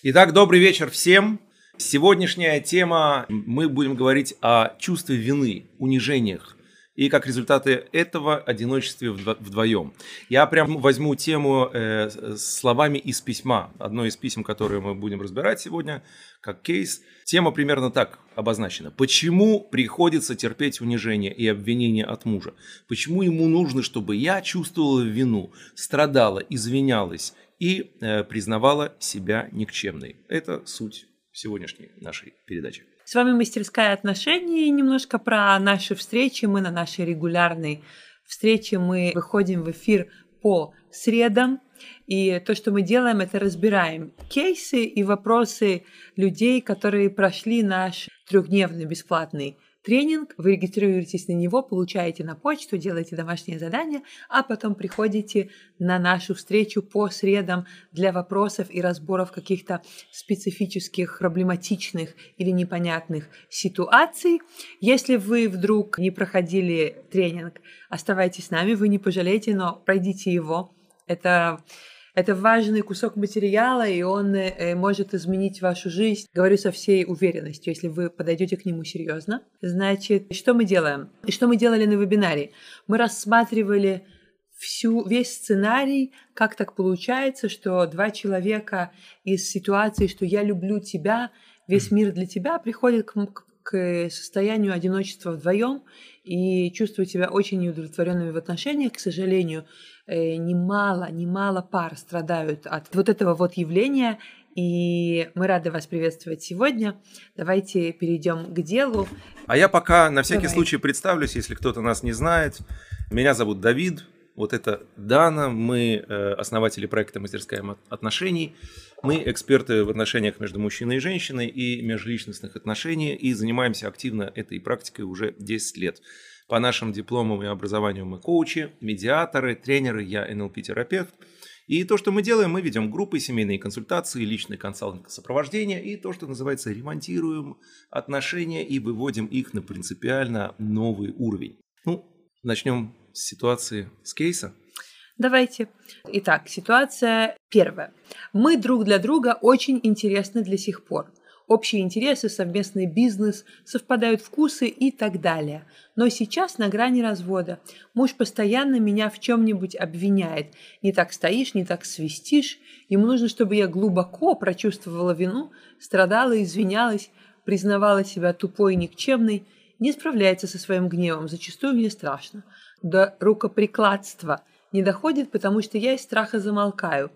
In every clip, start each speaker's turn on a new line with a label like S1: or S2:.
S1: Итак, добрый вечер всем. Сегодняшняя тема, мы будем говорить о чувстве вины, унижениях и как результаты этого одиночестве вдвоем. Я прям возьму тему э, словами из письма, одно из писем, которые мы будем разбирать сегодня, как кейс. Тема примерно так обозначена. Почему приходится терпеть унижение и обвинение от мужа? Почему ему нужно, чтобы я чувствовала вину, страдала, извинялась и э, признавала себя никчемной. Это суть сегодняшней нашей передачи.
S2: С вами «Мастерская отношений». Немножко про наши встречи. Мы на нашей регулярной встрече мы выходим в эфир по средам. И то, что мы делаем, это разбираем кейсы и вопросы людей, которые прошли наш трехдневный бесплатный тренинг, вы регистрируетесь на него, получаете на почту, делаете домашнее задание, а потом приходите на нашу встречу по средам для вопросов и разборов каких-то специфических, проблематичных или непонятных ситуаций. Если вы вдруг не проходили тренинг, оставайтесь с нами, вы не пожалеете, но пройдите его. Это это важный кусок материала, и он э, может изменить вашу жизнь. Говорю со всей уверенностью, если вы подойдете к нему серьезно. Значит, что мы делаем? И что мы делали на вебинаре? Мы рассматривали всю, весь сценарий, как так получается, что два человека из ситуации, что я люблю тебя, весь мир для тебя, приходят к, к состоянию одиночества вдвоем и чувствуют себя очень неудовлетворенными в отношениях. К сожалению, Э, немало, немало пар страдают от вот этого вот явления, и мы рады вас приветствовать сегодня. Давайте перейдем к делу.
S1: А я пока на всякий Давай. случай представлюсь, если кто-то нас не знает. Меня зовут Давид, вот это Дана, мы э, основатели проекта «Мастерская отношений». Мы эксперты в отношениях между мужчиной и женщиной и межличностных отношениях и занимаемся активно этой практикой уже 10 лет. По нашим дипломам и образованию мы коучи, медиаторы, тренеры, я НЛП-терапевт. И то, что мы делаем, мы ведем группы, семейные консультации, личный консалтинг сопровождения и то, что называется ремонтируем отношения и выводим их на принципиально новый уровень. Ну, начнем ситуации, с кейса.
S2: Давайте. Итак, ситуация первая. Мы друг для друга очень интересны для сих пор общие интересы, совместный бизнес, совпадают вкусы и так далее. Но сейчас на грани развода. Муж постоянно меня в чем-нибудь обвиняет. Не так стоишь, не так свистишь. Ему нужно, чтобы я глубоко прочувствовала вину, страдала, извинялась, признавала себя тупой и никчемной, не справляется со своим гневом, зачастую мне страшно. До рукоприкладства не доходит, потому что я из страха замолкаю.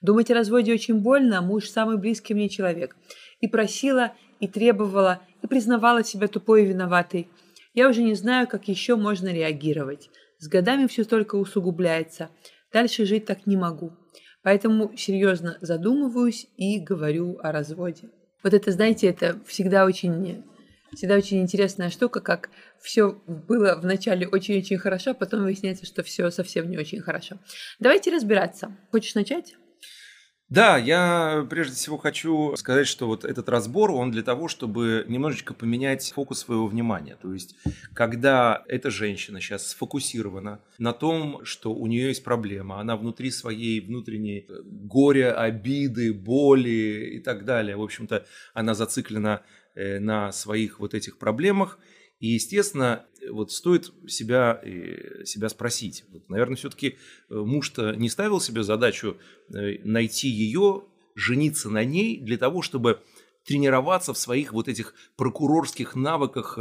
S2: Думать о разводе очень больно, а муж самый близкий мне человек и просила, и требовала, и признавала себя тупой и виноватой. Я уже не знаю, как еще можно реагировать. С годами все только усугубляется. Дальше жить так не могу. Поэтому серьезно задумываюсь и говорю о разводе. Вот это, знаете, это всегда очень, всегда очень интересная штука, как все было вначале очень-очень хорошо, а потом выясняется, что все совсем не очень хорошо. Давайте разбираться. Хочешь начать?
S1: Да, я прежде всего хочу сказать, что вот этот разбор, он для того, чтобы немножечко поменять фокус своего внимания. То есть, когда эта женщина сейчас сфокусирована на том, что у нее есть проблема, она внутри своей внутренней э, горя, обиды, боли и так далее, в общем-то, она зациклена на своих вот этих проблемах, и, естественно, вот стоит себя, э, себя спросить. Вот, наверное, все-таки э, муж-то не ставил себе задачу э, найти ее, жениться на ней для того, чтобы тренироваться в своих вот этих прокурорских навыках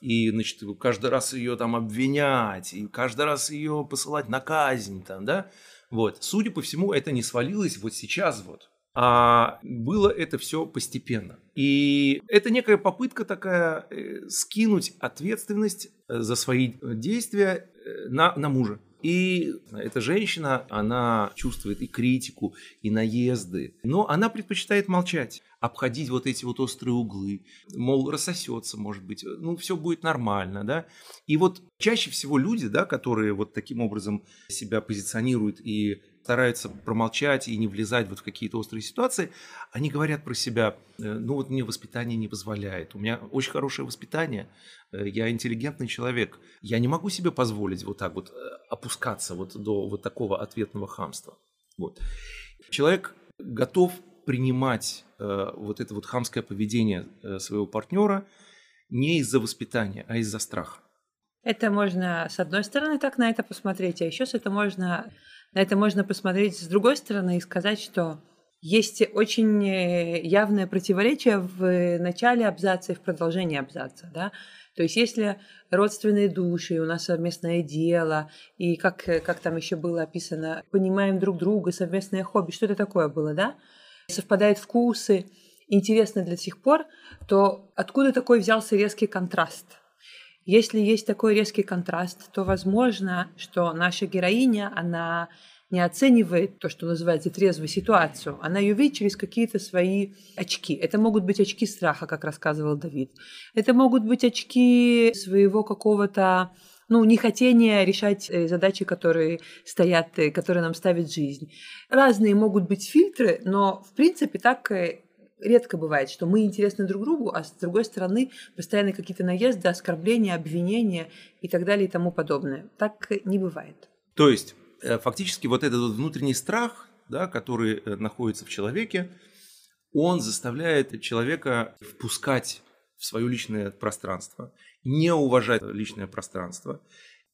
S1: и, значит, каждый раз ее там обвинять, и каждый раз ее посылать на казнь там, да? Вот. Судя по всему, это не свалилось вот сейчас вот а было это все постепенно. И это некая попытка такая э, скинуть ответственность э, за свои действия э, на, на мужа. И эта женщина, она чувствует и критику, и наезды, но она предпочитает молчать, обходить вот эти вот острые углы, мол, рассосется, может быть, ну, все будет нормально, да. И вот чаще всего люди, да, которые вот таким образом себя позиционируют и стараются промолчать и не влезать вот в какие-то острые ситуации, они говорят про себя, э, ну вот мне воспитание не позволяет, у меня очень хорошее воспитание, э, я интеллигентный человек, я не могу себе позволить вот так вот э, опускаться вот до вот такого ответного хамства. Вот. Человек готов принимать вот это вот хамское поведение своего партнера не из-за воспитания, а из-за страха.
S2: Это можно, с одной стороны, так на это посмотреть, а еще с это можно, на это можно посмотреть с другой стороны и сказать, что есть очень э, явное противоречие в начале абзаца и в продолжении абзаца. Да? То есть если родственные души, у нас совместное дело, и как, как там еще было описано, понимаем друг друга, совместное хобби, что это такое было, да? Совпадают вкусы, интересно для сих пор, то откуда такой взялся резкий контраст? Если есть такой резкий контраст, то возможно, что наша героиня, она не оценивает то, что называется трезвой ситуацию, она ее видит через какие-то свои очки. Это могут быть очки страха, как рассказывал Давид. Это могут быть очки своего какого-то ну, нехотение решать э, задачи, которые стоят, э, которые нам ставит жизнь. Разные могут быть фильтры, но, в принципе, так э, редко бывает, что мы интересны друг другу, а с другой стороны постоянно какие-то наезды, оскорбления, обвинения и так далее и тому подобное. Так не бывает.
S1: То есть Э, фактически вот этот внутренний страх, да, который э, находится в человеке, он заставляет человека впускать в свое личное пространство, не уважать личное пространство,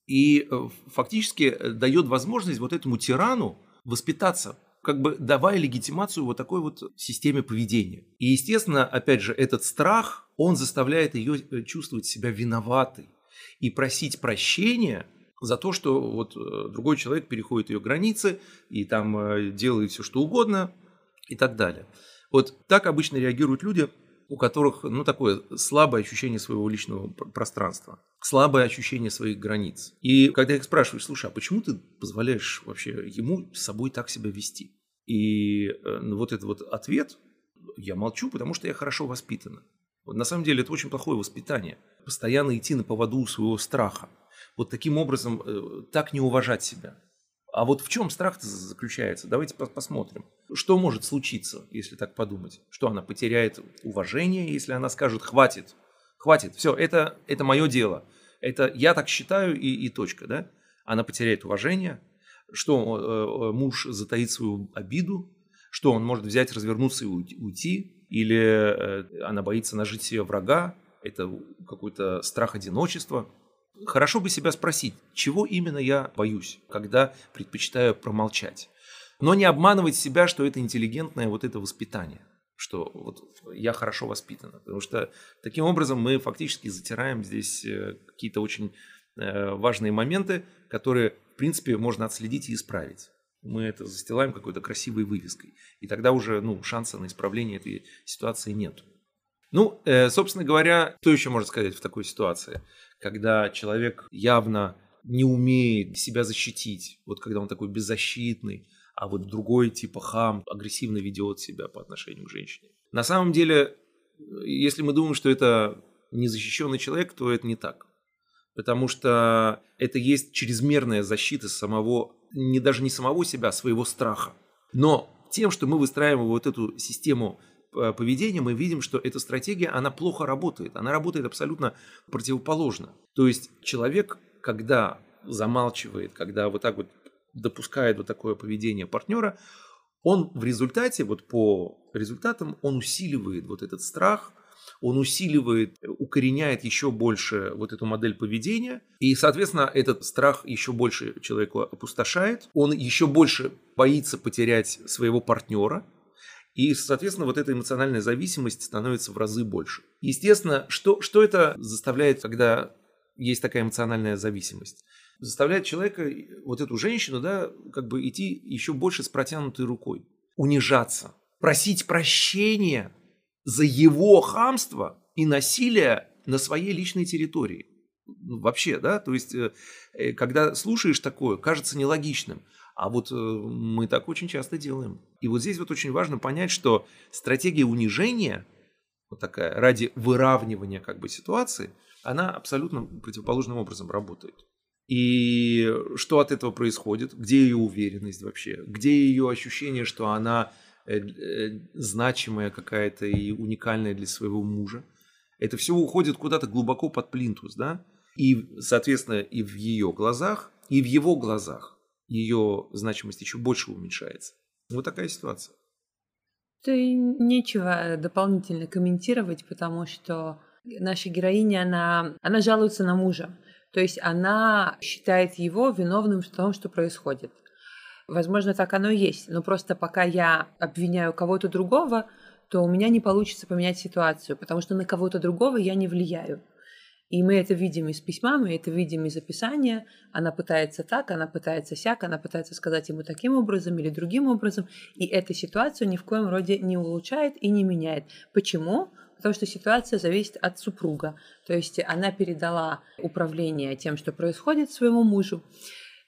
S1: и э, фактически дает возможность вот этому тирану воспитаться, как бы давая легитимацию вот такой вот системе поведения. И, естественно, опять же, этот страх, он заставляет ее чувствовать себя виноватой и просить прощения – за то, что вот э, другой человек переходит ее границы и там э, делает все, что угодно и так далее. Вот так обычно реагируют люди, у которых ну, такое слабое ощущение своего личного пространства, слабое ощущение своих границ. И когда их спрашиваешь, слушай, а почему ты позволяешь вообще ему с собой так себя вести? И э, ну, вот этот вот ответ, я молчу, потому что я хорошо воспитана. На самом деле это очень плохое воспитание. Постоянно идти на поводу своего страха вот таким образом э, так не уважать себя. А вот в чем страх заключается? Давайте посмотрим. Что может случиться, если так подумать? Что она потеряет уважение, если она скажет «хватит, хватит, все, это, это мое дело, это я так считаю и, и точка». Да? Она потеряет уважение, что э, э, муж затаит свою обиду, что он может взять, развернуться и уйти, или она боится нажить себе врага, это какой-то страх одиночества – Хорошо бы себя спросить, чего именно я боюсь, когда предпочитаю промолчать. Но не обманывать себя, что это интеллигентное вот это воспитание, что вот я хорошо воспитана. Потому что таким образом мы фактически затираем здесь э, какие-то очень э, важные моменты, которые, в принципе, можно отследить и исправить. Мы это застилаем какой-то красивой вывеской. И тогда уже ну, шанса на исправление этой ситуации нет. Ну, э, собственно говоря, что еще можно сказать в такой ситуации? когда человек явно не умеет себя защитить, вот когда он такой беззащитный, а вот другой типа хам агрессивно ведет себя по отношению к женщине. На самом деле, если мы думаем, что это незащищенный человек, то это не так. Потому что это есть чрезмерная защита самого, не даже не самого себя, а своего страха. Но тем, что мы выстраиваем вот эту систему поведения мы видим, что эта стратегия, она плохо работает. Она работает абсолютно противоположно. То есть человек, когда замалчивает, когда вот так вот допускает вот такое поведение партнера, он в результате, вот по результатам, он усиливает вот этот страх, он усиливает, укореняет еще больше вот эту модель поведения, и, соответственно, этот страх еще больше человеку опустошает, он еще больше боится потерять своего партнера, и, соответственно, вот эта эмоциональная зависимость становится в разы больше. Естественно, что, что это заставляет, когда есть такая эмоциональная зависимость? Заставляет человека, вот эту женщину, да, как бы идти еще больше с протянутой рукой, унижаться, просить прощения за его хамство и насилие на своей личной территории. Ну, вообще, да, то есть, э, э, когда слушаешь такое, кажется нелогичным. А вот э, мы так очень часто делаем. И вот здесь вот очень важно понять, что стратегия унижения, вот такая, ради выравнивания как бы ситуации, она абсолютно противоположным образом работает. И что от этого происходит? Где ее уверенность вообще? Где ее ощущение, что она э, э, значимая какая-то и уникальная для своего мужа? Это все уходит куда-то глубоко под плинтус, да? И, соответственно, и в ее глазах, и в его глазах ее значимость еще больше уменьшается. Вот такая ситуация.
S2: То нечего дополнительно комментировать, потому что наша героиня, она, она жалуется на мужа. То есть она считает его виновным в том, что происходит. Возможно, так оно и есть. Но просто пока я обвиняю кого-то другого, то у меня не получится поменять ситуацию, потому что на кого-то другого я не влияю. И мы это видим из письма, мы это видим из описания. Она пытается так, она пытается сяк, она пытается сказать ему таким образом или другим образом. И эта ситуацию ни в коем роде не улучшает и не меняет. Почему? Потому что ситуация зависит от супруга. То есть она передала управление тем, что происходит своему мужу.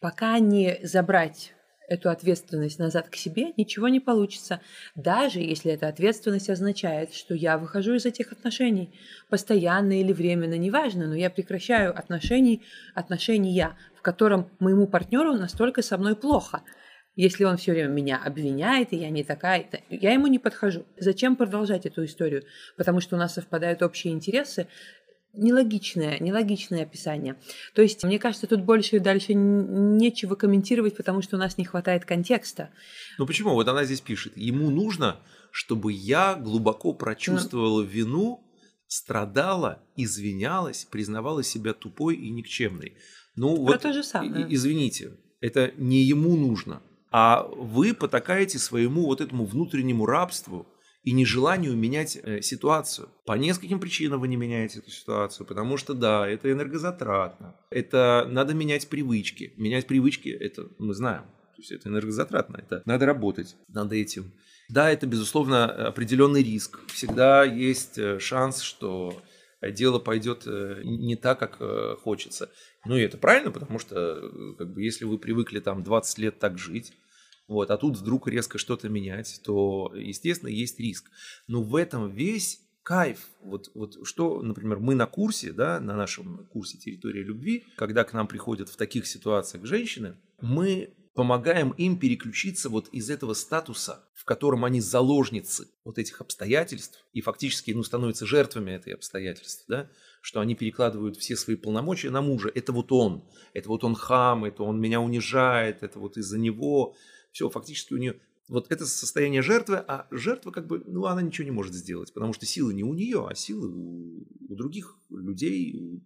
S2: Пока не забрать эту ответственность назад к себе, ничего не получится, даже если эта ответственность означает, что я выхожу из этих отношений, постоянно или временно, неважно, но я прекращаю отношений, отношения, в котором моему партнеру настолько со мной плохо. Если он все время меня обвиняет, и я не такая, я ему не подхожу. Зачем продолжать эту историю? Потому что у нас совпадают общие интересы, нелогичное, нелогичное описание. То есть, мне кажется, тут больше и дальше нечего комментировать, потому что у нас не хватает контекста.
S1: Ну почему? Вот она здесь пишет. Ему нужно, чтобы я глубоко прочувствовала ну... вину, страдала, извинялась, признавала себя тупой и никчемной. Ну Про вот, то же самое. извините, это не ему нужно, а вы потакаете своему вот этому внутреннему рабству, и нежеланию менять э, ситуацию. По нескольким причинам вы не меняете эту ситуацию, потому что да, это энергозатратно, это надо менять привычки. Менять привычки, это мы знаем, то есть это энергозатратно, это надо работать над этим. Да, это, безусловно, определенный риск. Всегда есть э, шанс, что дело пойдет э, не так, как хочется. Ну и это правильно, потому что как бы, если вы привыкли там 20 лет так жить, вот, а тут вдруг резко что-то менять, то, естественно, есть риск. Но в этом весь кайф. Вот, вот что, например, мы на курсе, да, на нашем курсе «Территория любви», когда к нам приходят в таких ситуациях женщины, мы помогаем им переключиться вот из этого статуса, в котором они заложницы вот этих обстоятельств и фактически ну, становятся жертвами этой обстоятельств, да, что они перекладывают все свои полномочия на мужа. Это вот он, это вот он хам, это он меня унижает, это вот из-за него все, фактически у нее вот это состояние жертвы, а жертва как бы, ну, она ничего не может сделать, потому что силы не у нее, а силы у, у других людей у,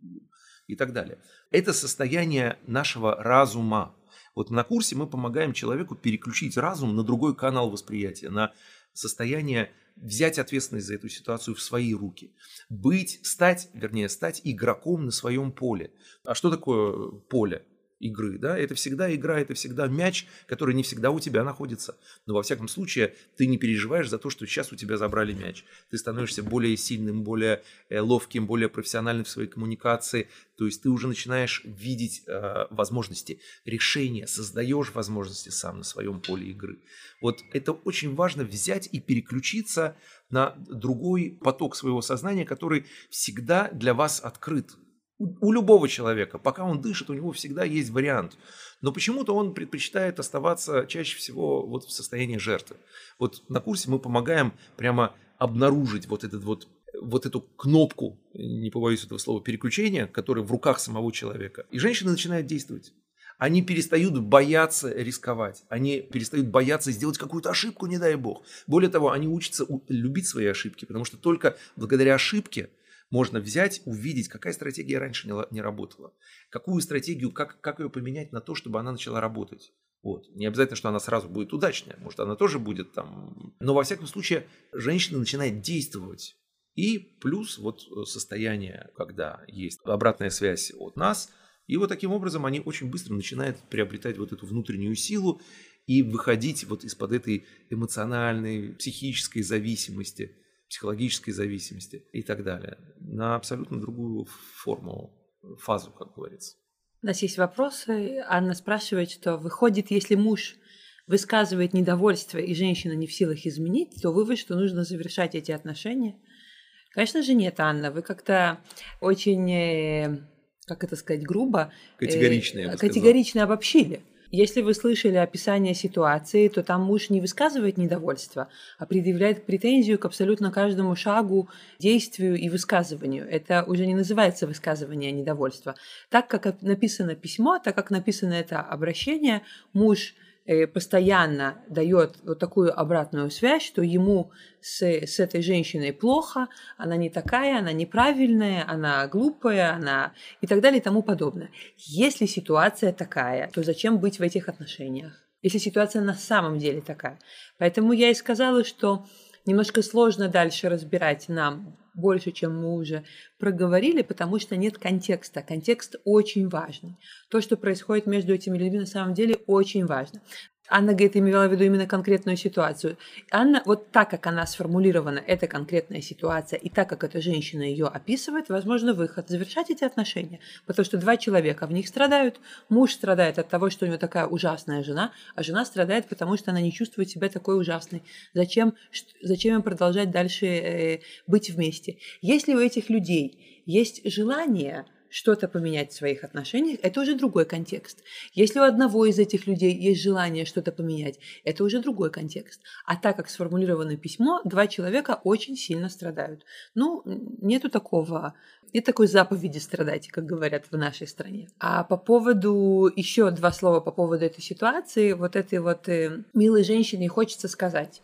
S1: и так далее. Это состояние нашего разума. Вот на курсе мы помогаем человеку переключить разум на другой канал восприятия, на состояние взять ответственность за эту ситуацию в свои руки. Быть, стать, вернее, стать игроком на своем поле. А что такое поле? Игры, да, это всегда игра, это всегда мяч, который не всегда у тебя находится. Но во всяком случае ты не переживаешь за то, что сейчас у тебя забрали мяч. Ты становишься более сильным, более э, ловким, более профессиональным в своей коммуникации. То есть ты уже начинаешь видеть э, возможности, решения, создаешь возможности сам на своем поле игры. Вот это очень важно взять и переключиться на другой поток своего сознания, который всегда для вас открыт у любого человека, пока он дышит, у него всегда есть вариант. Но почему-то он предпочитает оставаться чаще всего вот в состоянии жертвы. Вот на курсе мы помогаем прямо обнаружить вот этот вот вот эту кнопку, не побоюсь этого слова, переключения, которая в руках самого человека. И женщины начинают действовать. Они перестают бояться рисковать. Они перестают бояться сделать какую-то ошибку, не дай бог. Более того, они учатся любить свои ошибки, потому что только благодаря ошибке можно взять, увидеть, какая стратегия раньше не, не работала, какую стратегию, как, как ее поменять на то, чтобы она начала работать. Вот. Не обязательно, что она сразу будет удачная, может, она тоже будет там. Но во всяком случае, женщина начинает действовать. И плюс вот состояние, когда есть обратная связь от нас, и вот таким образом они очень быстро начинают приобретать вот эту внутреннюю силу и выходить вот из-под этой эмоциональной, психической зависимости – психологической зависимости и так далее, на абсолютно другую форму, фазу, как говорится.
S2: У нас есть вопросы. Анна спрашивает, что выходит, если муж высказывает недовольство и женщина не в силах изменить, то вывод, что нужно завершать эти отношения. Конечно же нет, Анна. Вы как-то очень, э, как это сказать, грубо,
S1: категорично,
S2: э, категорично обобщили. Если вы слышали описание ситуации, то там муж не высказывает недовольство, а предъявляет претензию к абсолютно каждому шагу, действию и высказыванию. Это уже не называется высказывание недовольства. Так как написано письмо, так как написано это обращение, муж постоянно дает вот такую обратную связь, что ему с, с этой женщиной плохо, она не такая, она неправильная, она глупая, она и так далее и тому подобное. Если ситуация такая, то зачем быть в этих отношениях? Если ситуация на самом деле такая. Поэтому я и сказала, что немножко сложно дальше разбирать нам больше, чем мы уже проговорили, потому что нет контекста. Контекст очень важный. То, что происходит между этими людьми, на самом деле очень важно. Анна говорит, имела в виду именно конкретную ситуацию. Анна, вот так, как она сформулирована, эта конкретная ситуация, и так, как эта женщина ее описывает, возможно, выход. Завершать эти отношения. Потому что два человека в них страдают. Муж страдает от того, что у него такая ужасная жена, а жена страдает, потому что она не чувствует себя такой ужасной. Зачем, зачем им продолжать дальше э, быть вместе? Если у этих людей есть желание что-то поменять в своих отношениях, это уже другой контекст. Если у одного из этих людей есть желание что-то поменять, это уже другой контекст. А так как сформулировано письмо, два человека очень сильно страдают. Ну, нету такого, нет такой заповеди страдать, как говорят в нашей стране. А по поводу, еще два слова по поводу этой ситуации, вот этой вот э, милой женщине хочется сказать.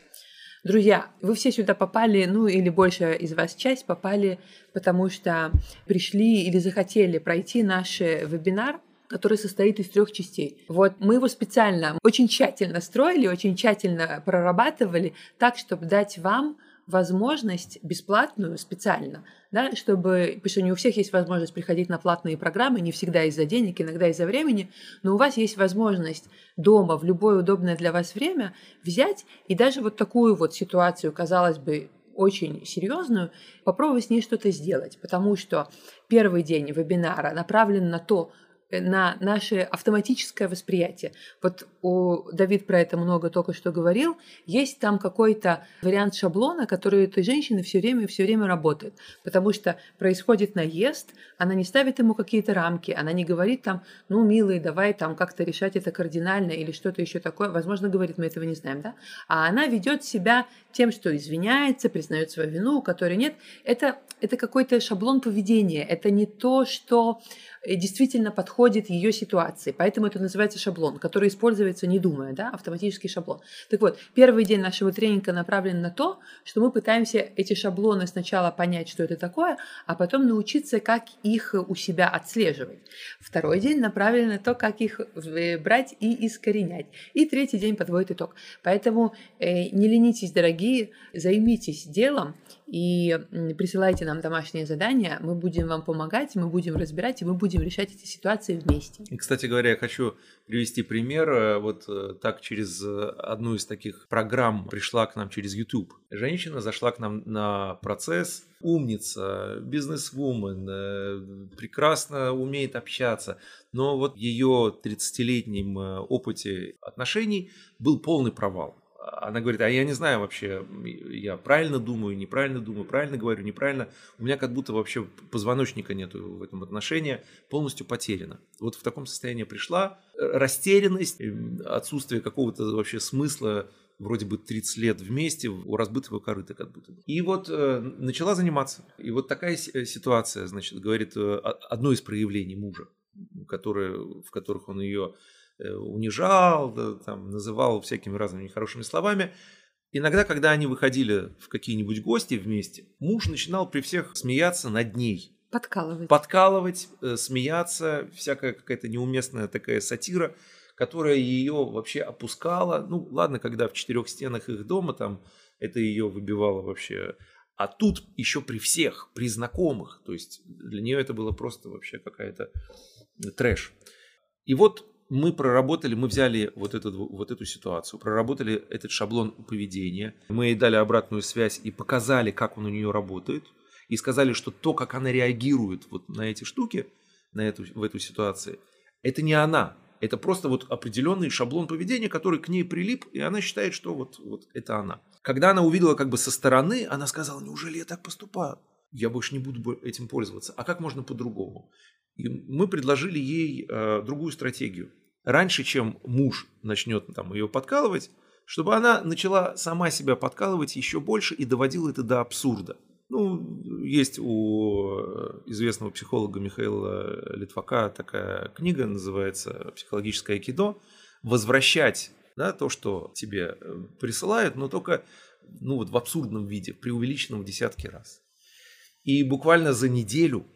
S2: Друзья, вы все сюда попали, ну или большая из вас часть попали, потому что пришли или захотели пройти наш вебинар который состоит из трех частей. Вот мы его специально, очень тщательно строили, очень тщательно прорабатывали так, чтобы дать вам возможность бесплатную специально, да, чтобы, потому что не у всех есть возможность приходить на платные программы, не всегда из-за денег, иногда из-за времени, но у вас есть возможность дома в любое удобное для вас время взять и даже вот такую вот ситуацию, казалось бы, очень серьезную, попробовать с ней что-то сделать, потому что первый день вебинара направлен на то, на наше автоматическое восприятие. Вот у Давид про это много только что говорил. Есть там какой-то вариант шаблона, который у этой женщины все время все время работает, потому что происходит наезд, она не ставит ему какие-то рамки, она не говорит там, ну, милый, давай там как-то решать это кардинально или что-то еще такое. Возможно, говорит, мы этого не знаем, да? А она ведет себя тем, что извиняется, признает свою вину, которой нет. Это, это какой-то шаблон поведения, это не то, что Э, действительно подходит ее ситуации. Поэтому это называется шаблон, который используется не думая, да, автоматический шаблон. Так вот, первый день нашего тренинга направлен на то, что мы пытаемся эти шаблоны сначала понять, что это такое, а потом научиться, как их у себя отслеживать. Второй день направлен на то, как их брать и искоренять. И третий день подводит итог. Поэтому э, не ленитесь, дорогие, займитесь делом, и присылайте нам домашние задания, мы будем вам помогать, мы будем разбирать, и мы будем решать эти ситуации вместе.
S1: И, кстати говоря, я хочу привести пример. Э, вот э, так через э, одну из таких программ пришла к нам через YouTube. Женщина зашла к нам на процесс, умница, бизнес-вумен, прекрасно умеет общаться, но вот ее 30-летнем опыте отношений был полный провал она говорит, а я не знаю вообще, я правильно думаю, неправильно думаю, правильно говорю, неправильно. У меня как будто вообще позвоночника нету в этом отношении, полностью потеряно. Вот в таком состоянии пришла растерянность, отсутствие какого-то вообще смысла вроде бы 30 лет вместе у разбитого корыта как будто. И вот э, начала заниматься. И вот такая э, ситуация, значит, говорит, э, одно из проявлений мужа, которые, в которых он ее Э, унижал, там, называл всякими разными нехорошими словами. Иногда, когда они выходили в какие-нибудь гости вместе, муж начинал при всех смеяться над ней.
S2: Подкалывать.
S1: Подкалывать, э, смеяться, всякая какая-то неуместная такая сатира, которая ее вообще опускала. Ну, ладно, когда в четырех стенах их дома там это ее выбивало вообще. А тут еще при всех, при знакомых. То есть для нее это было просто вообще какая-то трэш. И вот мы проработали, мы взяли вот эту, вот эту ситуацию, проработали этот шаблон поведения, мы ей дали обратную связь и показали, как он у нее работает, и сказали, что то, как она реагирует вот на эти штуки, на эту, в эту ситуацию, это не она, это просто вот определенный шаблон поведения, который к ней прилип, и она считает, что вот, вот это она. Когда она увидела как бы со стороны, она сказала, неужели я так поступаю? Я больше не буду этим пользоваться. А как можно по-другому? И мы предложили ей э, другую стратегию. Раньше, чем муж начнет там, ее подкалывать, чтобы она начала сама себя подкалывать еще больше и доводила это до абсурда. Ну, есть у э, известного психолога Михаила Литвака такая книга, называется «Психологическое айкидо». Возвращать да, то, что тебе э, присылают, но только ну, вот в абсурдном виде, преувеличенном в десятки раз. И буквально за неделю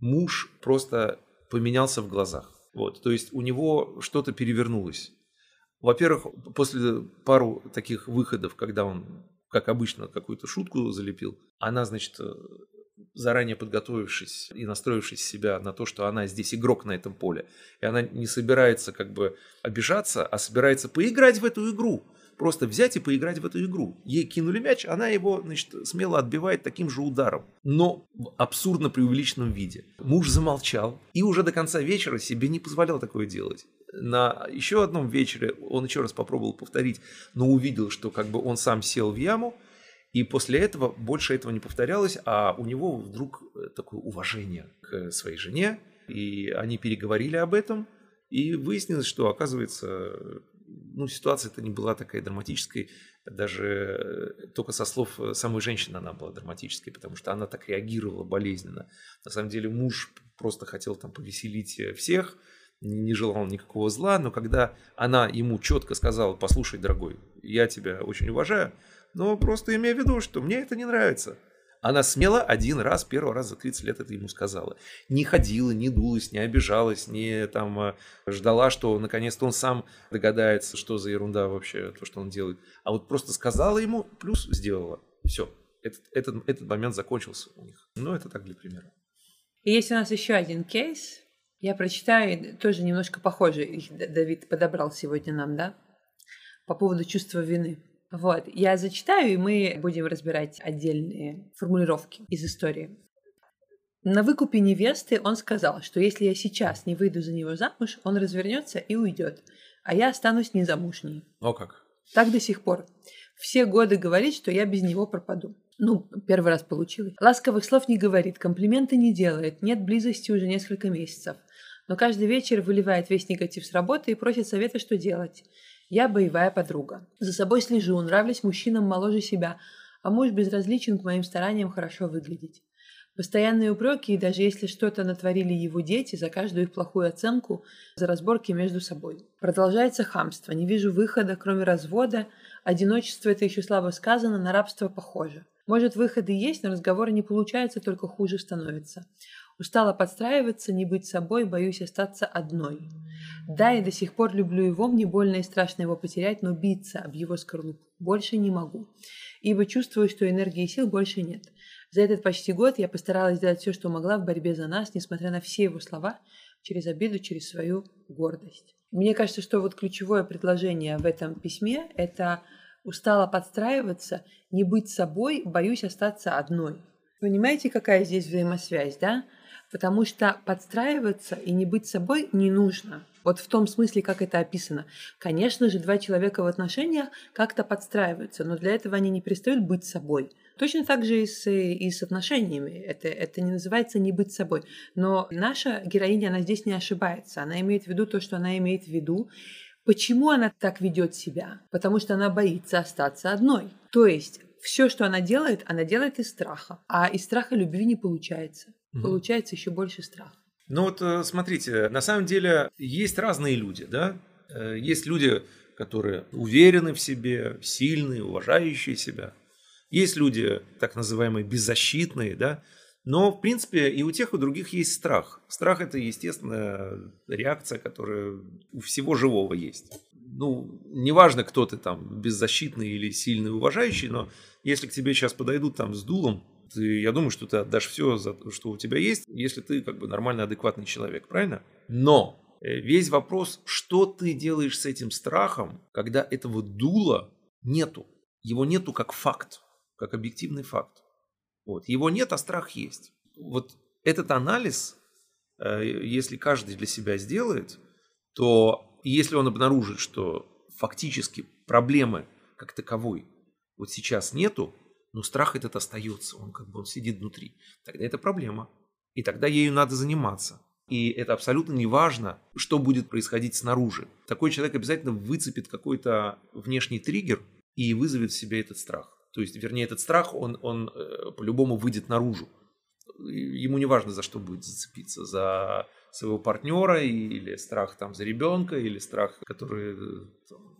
S1: муж просто поменялся в глазах. Вот, то есть у него что-то перевернулось. Во-первых, после пару таких выходов, когда он, как обычно, какую-то шутку залепил, она, значит, заранее подготовившись и настроившись себя на то, что она здесь игрок на этом поле, и она не собирается как бы обижаться, а собирается поиграть в эту игру, просто взять и поиграть в эту игру. Ей кинули мяч, она его, значит, смело отбивает таким же ударом, но в абсурдно преувеличенном виде. Муж замолчал и уже до конца вечера себе не позволял такое делать. На еще одном вечере он еще раз попробовал повторить, но увидел, что как бы он сам сел в яму, и после этого больше этого не повторялось, а у него вдруг э, такое уважение к своей жене, и они переговорили об этом, и выяснилось, что, оказывается, ну, ситуация это не была такая драматической, даже э, только со слов э, самой женщины она была драматической, потому что она так реагировала болезненно. На самом деле муж просто хотел там повеселить всех, не желал никакого зла, но когда она ему четко сказала, послушай, дорогой, я тебя очень уважаю, но просто имея в виду, что мне это не нравится. Она смело один раз, первый раз за 30 лет это ему сказала. Не ходила, не дулась, не обижалась, не там э, ждала, что наконец-то он сам догадается, что за ерунда вообще то, что он делает. А вот просто сказала ему, плюс сделала. Все. Этот, этот, этот момент закончился у них. Ну, это так для примера.
S2: Есть у нас еще один кейс. Я прочитаю, тоже немножко похожий. Давид подобрал сегодня нам, да? По поводу чувства вины. Вот, я зачитаю, и мы будем разбирать отдельные формулировки из истории. На выкупе невесты он сказал, что если я сейчас не выйду за него замуж, он развернется и уйдет, а я останусь незамужней.
S1: О как.
S2: Так до сих пор. Все годы говорит, что я без него пропаду. Ну, первый раз получилось. Ласковых слов не говорит, комплименты не делает, нет близости уже несколько месяцев. Но каждый вечер выливает весь негатив с работы и просит совета, что делать. Я боевая подруга. За собой слежу, нравлюсь мужчинам моложе себя, а муж безразличен к моим стараниям хорошо выглядеть. Постоянные упреки, и даже если что-то натворили его дети, за каждую их плохую оценку, за разборки между собой. Продолжается хамство, не вижу выхода, кроме развода. Одиночество это еще слабо сказано, на рабство похоже. Может, выходы есть, но разговоры не получаются, только хуже становится. Устала подстраиваться, не быть собой, боюсь остаться одной. Да, я до сих пор люблю его, мне больно и страшно его потерять, но биться об его скорлупу больше не могу, ибо чувствую, что энергии и сил больше нет. За этот почти год я постаралась сделать все, что могла в борьбе за нас, несмотря на все его слова, через обиду, через свою гордость. Мне кажется, что вот ключевое предложение в этом письме – это устала подстраиваться, не быть собой, боюсь остаться одной. Понимаете, какая здесь взаимосвязь, да? Потому что подстраиваться и не быть собой не нужно. Вот в том смысле, как это описано. Конечно же, два человека в отношениях как-то подстраиваются, но для этого они не перестают быть собой. Точно так же и с, и с отношениями. Это, это не называется не быть собой. Но наша героиня, она здесь не ошибается. Она имеет в виду то, что она имеет в виду. Почему она так ведет себя? Потому что она боится остаться одной. То есть все, что она делает, она делает из страха. А из страха любви не получается. Угу. Получается еще больше страха.
S1: Ну вот э, смотрите, на самом деле есть разные люди, да? Э, есть люди, которые уверены в себе, сильные, уважающие себя. Есть люди, так называемые, беззащитные, да? Но, в принципе, и у тех, и у других есть страх. Страх – это естественная реакция, которая у всего живого есть. Ну, неважно, кто ты там, беззащитный или сильный, уважающий, но если к тебе сейчас подойдут там с дулом, ты, я думаю, что ты отдашь все, за то, что у тебя есть, если ты как бы нормальный, адекватный человек, правильно? Но э, весь вопрос, что ты делаешь с этим страхом, когда этого дула нету. Его нету как факт, как объективный факт. Вот. Его нет, а страх есть. Вот этот анализ, э, если каждый для себя сделает, то если он обнаружит, что фактически проблемы как таковой вот сейчас нету, но страх этот остается, он как бы он сидит внутри. Тогда это проблема. И тогда ею надо заниматься. И это абсолютно не важно, что будет происходить снаружи. Такой человек обязательно выцепит какой-то внешний триггер и вызовет в себе этот страх. То есть, вернее, этот страх, он, он э, по-любому выйдет наружу. Ему не важно, за что будет зацепиться. За своего партнера или страх там за ребенка, или страх, который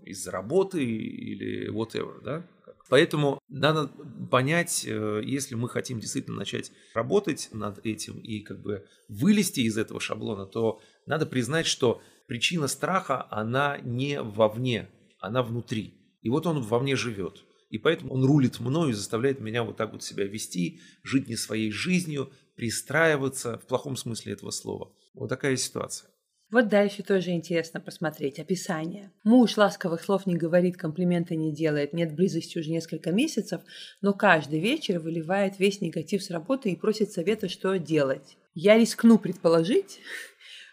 S1: из-за работы или whatever, да. Поэтому надо понять, э, если мы хотим действительно начать работать над этим и как бы вылезти из этого шаблона, то надо признать, что причина страха, она не вовне, она внутри. И вот он во мне живет. И поэтому он рулит мною и заставляет меня вот так вот себя вести, жить не своей жизнью, пристраиваться в плохом смысле этого слова. Вот такая ситуация.
S2: Вот дальше тоже интересно посмотреть описание. Муж ласковых слов не говорит, комплименты не делает, нет близости уже несколько месяцев, но каждый вечер выливает весь негатив с работы и просит совета, что делать. Я рискну предположить,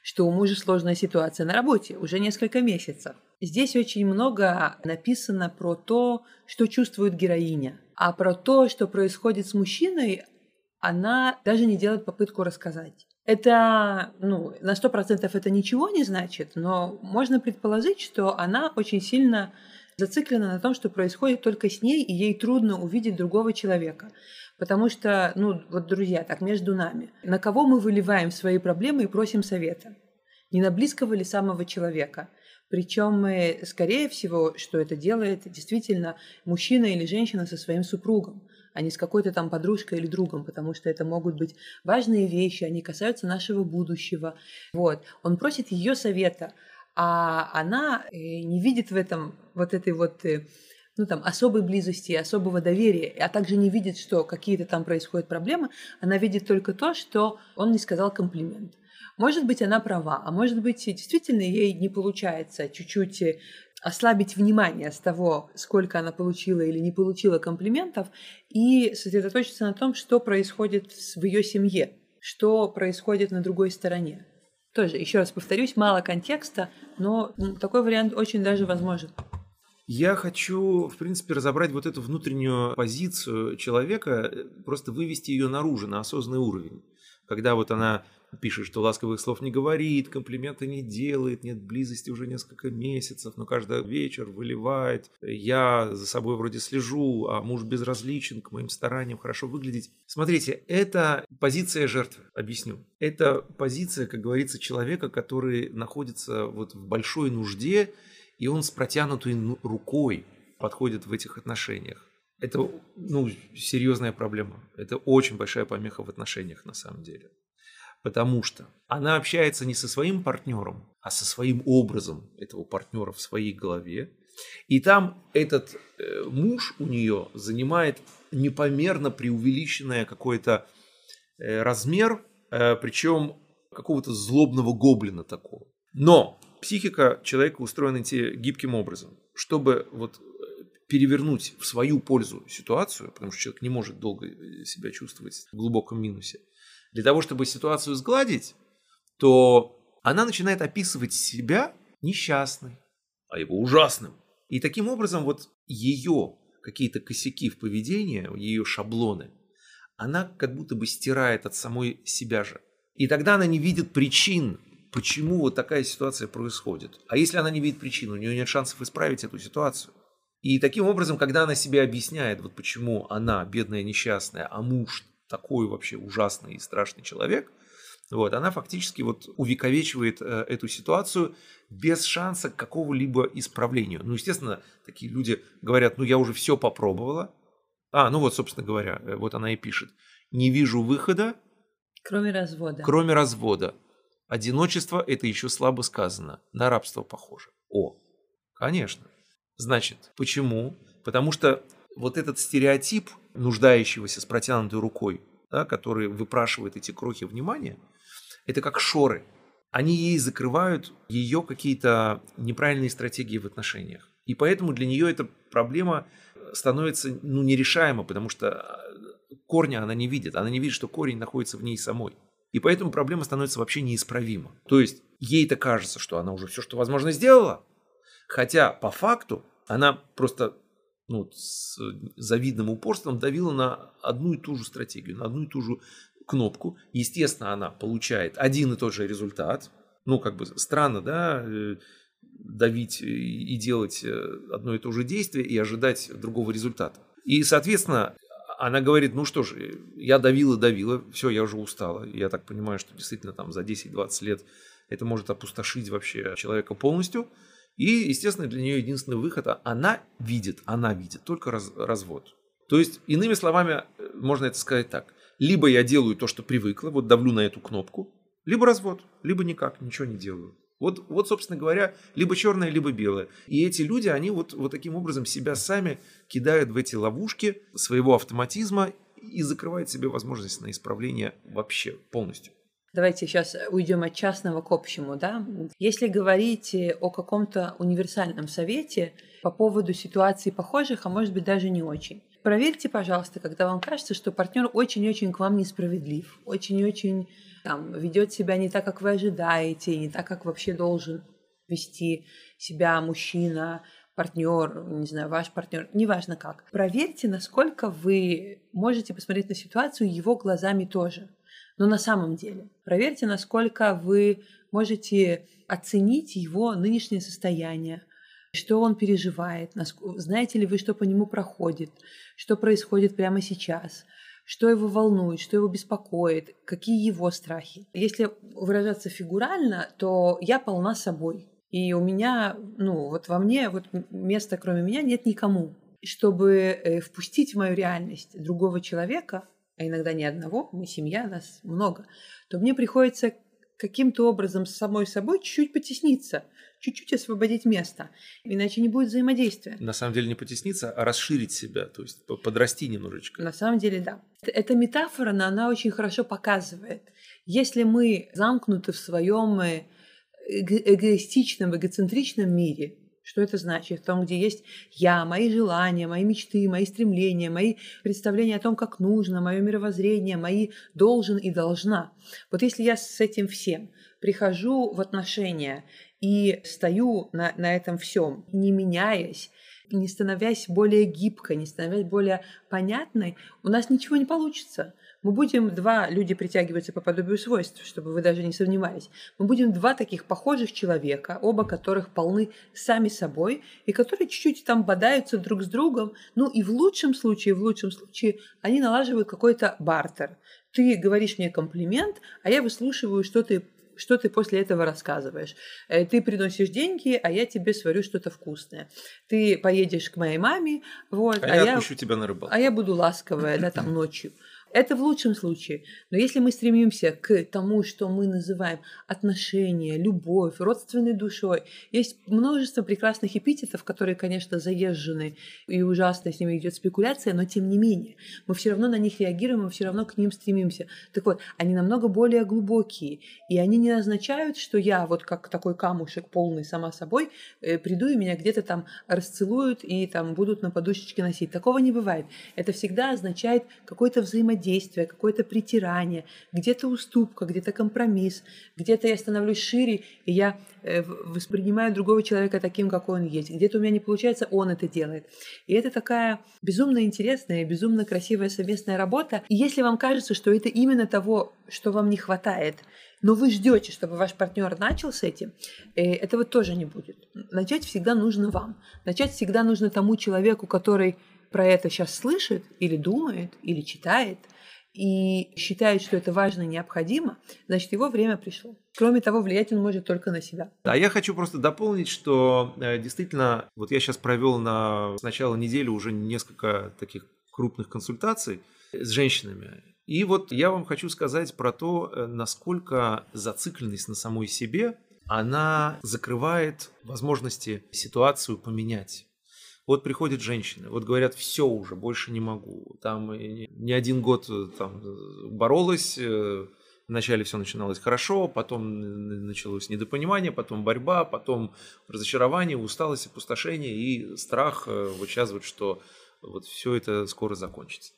S2: что у мужа сложная ситуация на работе уже несколько месяцев. Здесь очень много написано про то, что чувствует героиня, а про то, что происходит с мужчиной, она даже не делает попытку рассказать. Это, ну, на сто процентов это ничего не значит, но можно предположить, что она очень сильно зациклена на том, что происходит только с ней, и ей трудно увидеть другого человека. Потому что, ну, вот, друзья, так между нами, на кого мы выливаем свои проблемы и просим совета? Не на близкого ли самого человека? Причем, скорее всего, что это делает действительно мужчина или женщина со своим супругом а не с какой-то там подружкой или другом, потому что это могут быть важные вещи, они касаются нашего будущего. Вот. Он просит ее совета, а она э, не видит в этом вот этой вот э, ну, там, особой близости, особого доверия, а также не видит, что какие-то там происходят проблемы, она видит только то, что он не сказал комплимент. Может быть, она права, а может быть, действительно ей не получается чуть-чуть э, ослабить внимание с того, сколько она получила или не получила комплиментов, и сосредоточиться на том, что происходит в ее семье, что происходит на другой стороне. Тоже, еще раз повторюсь, мало контекста, но такой вариант очень даже возможен.
S1: Я хочу, в принципе, разобрать вот эту внутреннюю позицию человека, просто вывести ее наружу, на осознанный уровень. Когда вот она пишет, что ласковых слов не говорит, комплименты не делает, нет близости уже несколько месяцев, но каждый вечер выливает. Я за собой вроде слежу, а муж безразличен к моим стараниям хорошо выглядеть. Смотрите, это позиция жертвы, объясню. Это позиция, как говорится, человека, который находится вот в большой нужде, и он с протянутой ну, рукой подходит в этих отношениях. Это ну, серьезная проблема. Это очень большая помеха в отношениях на самом деле. Потому что она общается не со своим партнером, а со своим образом этого партнера в своей голове. И там этот э, муж у нее занимает непомерно преувеличенный какой-то э, размер, э, причем какого-то злобного гоблина такого. Но психика человека устроена гибким образом, чтобы вот э, перевернуть в свою пользу ситуацию, потому что человек не может долго э, себя чувствовать в глубоком минусе, для того, чтобы ситуацию сгладить, то она начинает описывать себя несчастной, а его ужасным. И таким образом вот ее какие-то косяки в поведении, ее шаблоны, она как будто бы стирает от самой себя же. И тогда она не видит причин, почему вот такая ситуация происходит. А если она не видит причин, у нее нет шансов исправить эту ситуацию. И таким образом, когда она себе объясняет, вот почему она бедная несчастная, а муж такой вообще ужасный и страшный человек, вот, она фактически вот увековечивает э, эту ситуацию без шанса к какого-либо исправлению. Ну, естественно, такие люди говорят, ну, я уже все попробовала. А, ну вот, собственно говоря, э, вот она и пишет. Не вижу выхода.
S2: Кроме развода.
S1: Кроме развода. Одиночество – это еще слабо сказано. На рабство похоже. О, конечно. Значит, почему? Потому что вот этот стереотип нуждающегося с протянутой рукой, да, который выпрашивает эти крохи внимания, это как шоры. Они ей закрывают ее какие-то неправильные стратегии в отношениях. И поэтому для нее эта проблема становится ну, нерешаема, потому что э, корня она не видит. Она не видит, что корень находится в ней самой. И поэтому проблема становится вообще неисправима. То есть ей-то кажется, что она уже все, что возможно, сделала. Хотя по факту она просто ну, с завидным упорством давила на одну и ту же стратегию, на одну и ту же кнопку. Естественно, она получает один и тот же результат. Ну, как бы странно, да, э, давить и делать э, одно и то же действие и ожидать другого результата. И, соответственно, она говорит, ну что ж, я давила, давила, все, я уже устала. Я так понимаю, что действительно там за 10-20 лет это может опустошить вообще человека полностью. И, естественно, для нее единственный выход, а она видит, она видит только раз, развод. То есть, иными словами, э, можно это сказать так. Либо я делаю то, что привыкла, вот давлю на эту кнопку, либо развод, либо никак, ничего не делаю. Вот, вот, собственно говоря, либо черное, либо белое. И эти люди, они вот, вот таким образом себя сами кидают в эти ловушки своего автоматизма и закрывают себе возможность на исправление вообще полностью.
S2: Давайте сейчас уйдем от частного к общему, да. Если говорить о каком-то универсальном совете по поводу ситуаций похожих, а может быть даже не очень. Проверьте, пожалуйста, когда вам кажется, что партнер очень-очень к вам несправедлив, очень-очень там, ведет себя не так, как вы ожидаете, не так, как вообще должен вести себя мужчина, партнер, не знаю, ваш партнер, неважно как. Проверьте, насколько вы можете посмотреть на ситуацию его глазами тоже но на самом деле проверьте, насколько вы можете оценить его нынешнее состояние, что он переживает, знаете ли вы, что по нему проходит, что происходит прямо сейчас, что его волнует, что его беспокоит, какие его страхи. Если выражаться фигурально, то я полна собой. И у меня, ну, вот во мне, вот места кроме меня нет никому. Чтобы э, впустить в мою реальность другого человека, а иногда не одного, мы семья, нас много, то мне приходится каким-то образом с самой собой чуть-чуть потесниться, чуть-чуть освободить место, иначе не будет взаимодействия.
S1: На самом деле не потесниться, а расширить себя, то есть подрасти немножечко.
S2: На самом деле, да. Эта метафора, она очень хорошо показывает. Если мы замкнуты в своем э, эгоистичном, эгоцентричном мире, что это значит? В том, где есть я, мои желания, мои мечты, мои стремления, мои представления о том, как нужно, мое мировоззрение, мои должен и должна. Вот если я с этим всем прихожу в отношения и стою на, на этом всем, не меняясь, не становясь более гибкой, не становясь более понятной, у нас ничего не получится. Мы будем два, люди притягиваются по подобию свойств, чтобы вы даже не сомневались, мы будем два таких похожих человека, оба которых полны сами собой, и которые чуть-чуть там бодаются друг с другом, ну и в лучшем случае, в лучшем случае, они налаживают какой-то бартер. Ты говоришь мне комплимент, а я выслушиваю, что ты что ты после этого рассказываешь. Э, ты приносишь деньги, а я тебе сварю что-то вкусное. Ты поедешь к моей маме, вот,
S1: а, а я отпущу тебя на рыбалку.
S2: А я буду ласковая, да, там ночью. Это в лучшем случае. Но если мы стремимся к тому, что мы называем отношения, любовь, родственной душой, есть множество прекрасных эпитетов, которые, конечно, заезжены и ужасно с ними идет спекуляция, но тем не менее, мы все равно на них реагируем, мы все равно к ним стремимся. Так вот, они намного более глубокие, и они не означают, что я вот как такой камушек полный сама собой э, приду и меня где-то там расцелуют и там будут на подушечке носить. Такого не бывает. Это всегда означает какое-то взаимодействие взаимодействие, какое-то притирание, где-то уступка, где-то компромисс, где-то я становлюсь шире, и я э, воспринимаю другого человека таким, какой он есть. Где-то у меня не получается, он это делает. И это такая безумно интересная, безумно красивая совместная работа. И если вам кажется, что это именно того, что вам не хватает, но вы ждете, чтобы ваш партнер начал с этим, э, этого тоже не будет. Начать всегда нужно вам. Начать всегда нужно тому человеку, который про это сейчас слышит или думает, или читает, и считает, что это важно и необходимо, значит, его время пришло. Кроме того, влиять он может только на себя.
S1: Да, я хочу просто дополнить, что э, действительно, вот я сейчас провел на с начала недели уже несколько таких крупных консультаций с женщинами. И вот я вам хочу сказать про то, э, насколько зацикленность на самой себе, она закрывает возможности ситуацию поменять. Вот приходят женщины, вот говорят, все уже, больше не могу. Там не один год э, там, боролась, э, вначале все начиналось хорошо, потом началось недопонимание, потом борьба, потом разочарование, усталость, опустошение и страх э, вот сейчас вот, что вот все это скоро закончится.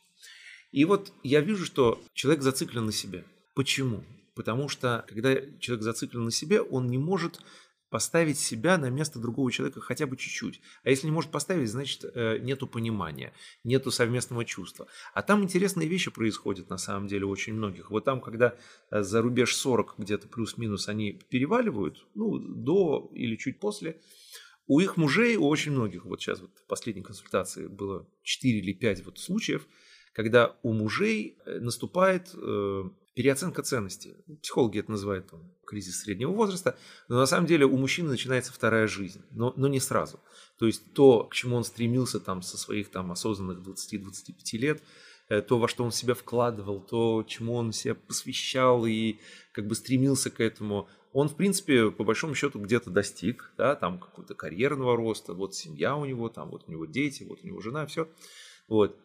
S1: И вот я вижу, что человек зациклен на себе. Почему? Потому что когда человек зациклен на себе, он не может поставить себя на место другого человека хотя бы чуть-чуть. А если не может поставить, значит э, нету понимания, нету совместного чувства. А там интересные вещи происходят на самом деле очень многих. Вот там, когда э, за рубеж 40 где-то плюс-минус они переваливают, ну, до или чуть после, у их мужей, у очень многих, вот сейчас вот в последней консультации было 4 или 5 вот случаев, когда у мужей э, наступает переоценка ценности. Психологи это называют там, кризис среднего возраста, но на самом деле у мужчины начинается вторая жизнь, но, но не сразу. То есть то, к чему он стремился там со своих там осознанных 20-25 лет, э, то, во что он себя вкладывал, то, чему он себя посвящал и как бы стремился к этому, он, в принципе, по большому счету где-то достиг, да, там какого-то карьерного роста, вот семья у него, там вот у него дети, вот у него жена, все. Вот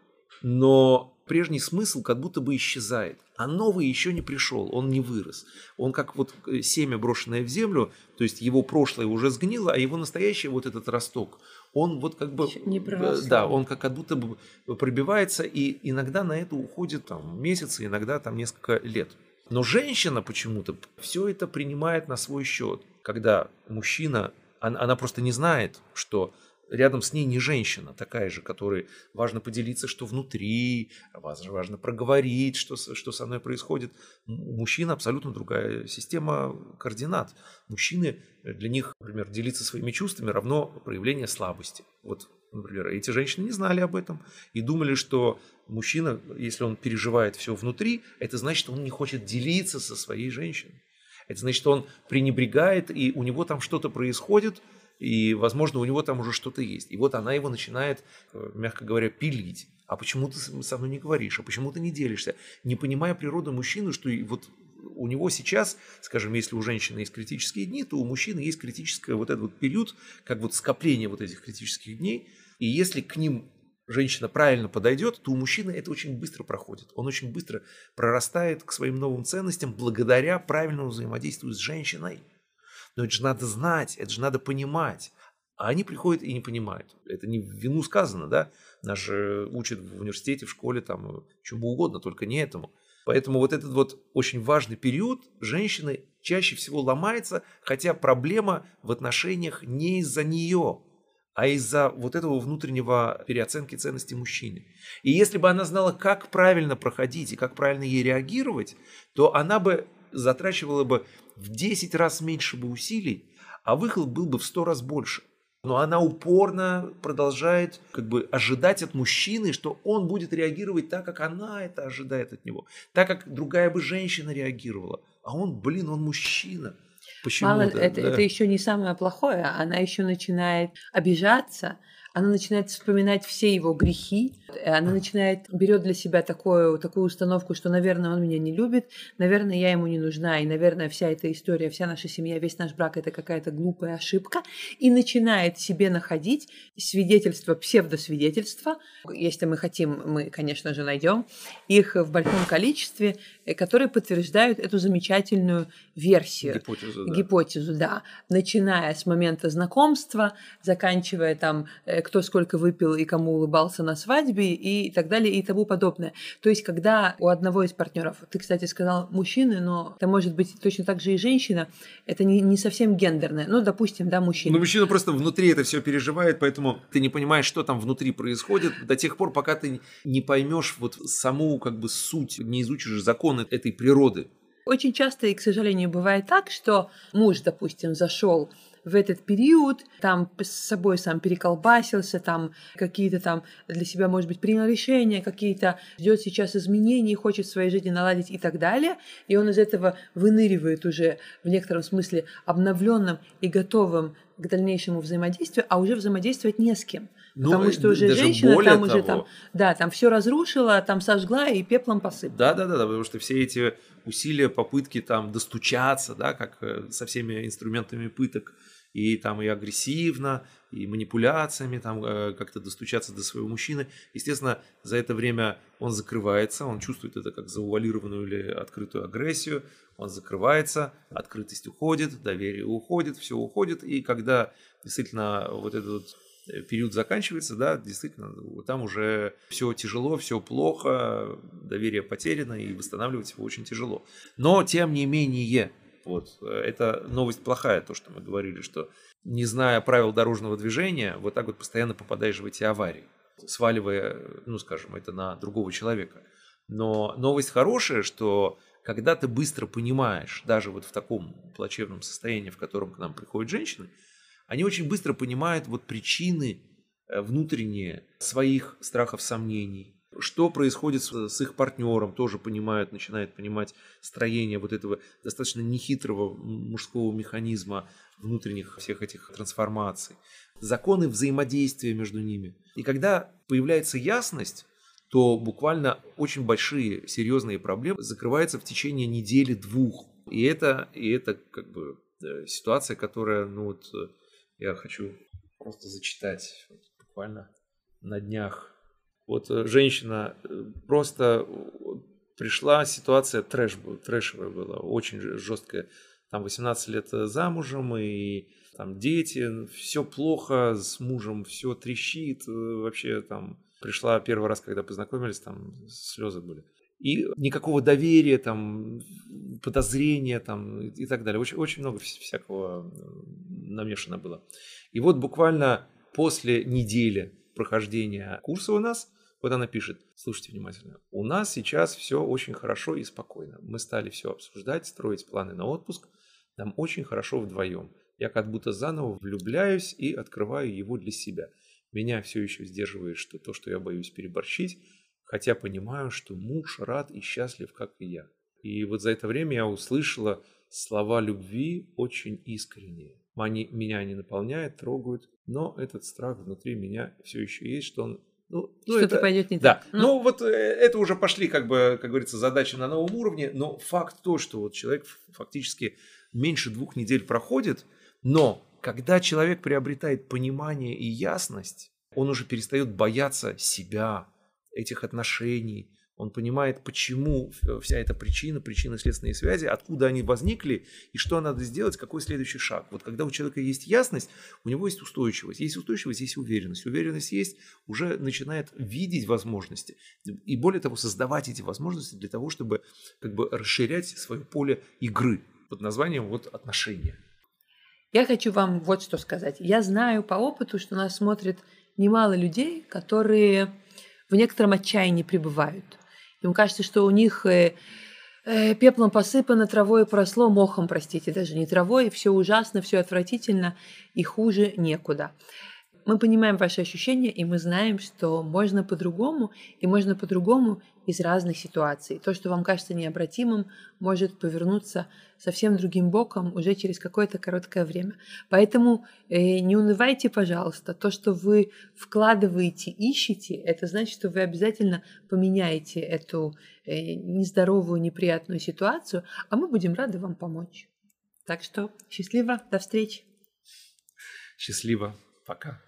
S1: но прежний смысл как будто бы исчезает, а новый еще не пришел, он не вырос. Он как вот э, семя, брошенное в землю, то есть его прошлое уже сгнило, а его настоящий вот этот росток, он вот как бы...
S2: Не
S1: э, да, он как, как будто бы пробивается, и иногда на это уходит там месяцы, иногда там несколько лет. Но женщина почему-то все это принимает на свой счет, когда мужчина, она, она просто не знает, что рядом с ней не женщина такая же, которой важно поделиться, что внутри, важно, проговорить, что, что со мной происходит. У мужчин абсолютно другая система координат. Мужчины, э, для них, например, делиться своими чувствами равно проявление слабости. Вот, например, эти женщины не знали об этом и думали, что мужчина, если он переживает все внутри, это значит, он не хочет делиться со своей женщиной. Это значит, что он пренебрегает, и у него там что-то происходит – и, возможно, у него там уже что-то есть. И вот она его начинает, э, мягко говоря, пилить. А почему ты со мной не говоришь? А почему ты не делишься? Не понимая природу мужчины, что вот у него сейчас, скажем, если у женщины есть критические дни, то у мужчины есть критический вот этот вот период, как вот скопление вот этих критических дней. И если к ним женщина правильно подойдет, то у мужчины это очень быстро проходит. Он очень быстро прорастает к своим новым ценностям благодаря правильному взаимодействию с женщиной. Но это же надо знать, это же надо понимать. А они приходят и не понимают. Это не в вину сказано, да? Нас же учат в университете, в школе, там, чему угодно, только не этому. Поэтому вот этот вот очень важный период женщины чаще всего ломается, хотя проблема в отношениях не из-за нее, а из-за вот этого внутреннего переоценки ценностей мужчины. И если бы она знала, как правильно проходить и как правильно ей реагировать, то она бы затрачивала бы в 10 раз меньше бы усилий, а выхлоп был бы в 100 раз больше. Но она упорно продолжает как бы ожидать от мужчины, что он будет реагировать так, как она это ожидает от него. Так, как другая бы женщина реагировала. А он, блин, он мужчина. Почему?
S2: Мало, это, да. это еще не самое плохое. Она еще начинает обижаться, она начинает вспоминать все его грехи, она начинает, берет для себя такую, такую установку, что, наверное, он меня не любит, наверное, я ему не нужна, и, наверное, вся эта история, вся наша семья, весь наш брак – это какая-то глупая ошибка, и начинает себе находить свидетельства, псевдосвидетельства, если мы хотим, мы, конечно же, найдем их в большом количестве, э, которые подтверждают эту замечательную версию.
S1: Гипотезу, да.
S2: Гипотезу, да. Начиная с момента знакомства, заканчивая там, э, кто сколько выпил и кому улыбался на свадьбе, свадьбе и так далее и тому подобное. То есть, когда у одного из партнеров, ты, кстати, сказал мужчины, но это может быть точно так же и женщина, это не, не совсем гендерное. Ну, допустим, да, мужчина.
S1: Ну, мужчина просто внутри это все переживает, поэтому ты не понимаешь, что там внутри происходит до тех пор, пока ты не поймешь вот саму как бы суть, не изучишь законы этой природы.
S2: Очень часто и, к сожалению, бывает так, что муж, допустим, зашел в этот период, там с собой сам переколбасился, там какие-то там для себя, может быть, принял решения, какие-то ждет сейчас изменений, хочет в своей жизни наладить и так далее. И он из этого выныривает уже в некотором смысле обновленным и готовым к дальнейшему взаимодействию, а уже взаимодействовать не с кем. Ну, потому что уже женщина там того. уже там, да, там все разрушила, там сожгла и пеплом посыпала.
S1: Да, да, да, да, потому что все эти усилия, попытки там достучаться, да, как э, со всеми инструментами пыток, и там и агрессивно, и манипуляциями, там э, как-то достучаться до своего мужчины. Естественно, за это время он закрывается, он чувствует это как заувалированную или открытую агрессию, он закрывается, открытость уходит, доверие уходит, все уходит, и когда действительно вот этот вот э, период заканчивается, да, действительно, там уже все тяжело, все плохо, доверие потеряно, и восстанавливать его очень тяжело. Но, тем не менее, вот. Это новость плохая, то, что мы говорили, что не зная правил дорожного движения, вот так вот постоянно попадаешь в эти аварии, сваливая, ну, скажем, это на другого человека. Но новость хорошая, что когда ты быстро понимаешь, даже вот в таком плачевном состоянии, в котором к нам приходят женщины, они очень быстро понимают вот причины э, внутренние своих страхов, сомнений, Что происходит с, с их партнером, тоже понимают, начинают понимать строение вот этого достаточно нехитрого мужского механизма внутренних всех этих трансформаций. Законы взаимодействия между ними. И когда появляется ясность, то буквально очень большие серьезные проблемы закрываются в течение недели-двух. И это, и это как бы э, ситуация, которая, ну вот, э, я хочу просто зачитать буквально на днях. Вот э, женщина просто пришла, ситуация трэш, трэшевая была, очень жесткая. Там 18 лет замужем, и там дети, все плохо, с мужем все трещит, вообще там Пришла первый раз, когда познакомились, там слезы были. И никакого доверия, там, подозрения там, и так далее. Очень, очень много всякого намешано было. И вот буквально после недели прохождения курса у нас, вот она пишет, слушайте внимательно, у нас сейчас все очень хорошо и спокойно. Мы стали все обсуждать, строить планы на отпуск. Нам очень хорошо вдвоем. Я как будто заново влюбляюсь и открываю его для себя. Меня все еще сдерживает что то, что я боюсь переборщить, хотя понимаю, что муж рад и счастлив, как и я. И вот за это время я услышала слова любви очень искренние. Они, меня они наполняют, трогают, но этот страх внутри меня все еще есть, что он
S2: ну, ну Что-то это, пойдет не
S1: да.
S2: так.
S1: Ну, ну вот э, это уже пошли, как бы, как говорится, задачи на новом уровне, но факт то, что вот человек фактически меньше двух недель проходит, но когда человек приобретает понимание и ясность, он уже перестает бояться себя, этих отношений. Он понимает, почему вся эта причина, причинно-следственные связи, откуда они возникли и что надо сделать, какой следующий шаг. Вот когда у человека есть ясность, у него есть устойчивость. Есть устойчивость, есть уверенность. Уверенность есть, уже начинает видеть возможности. И более того, создавать эти возможности для того, чтобы как бы расширять свое поле игры под названием вот отношения.
S2: Я хочу вам вот что сказать. Я знаю по опыту, что нас смотрит немало людей, которые в некотором отчаянии пребывают. Им кажется, что у них э, э, пеплом посыпано, травой просло, мохом, простите, даже не травой, все ужасно, все отвратительно и хуже некуда. Мы понимаем ваши ощущения, и мы знаем, что можно по-другому, и можно по-другому из разных ситуаций. То, что вам кажется необратимым, может повернуться совсем другим боком уже через какое-то короткое время. Поэтому э, не унывайте, пожалуйста. То, что вы вкладываете, ищете, это значит, что вы обязательно поменяете эту э, нездоровую, неприятную ситуацию, а мы будем рады вам помочь. Так что счастливо, до встречи.
S1: Счастливо, пока.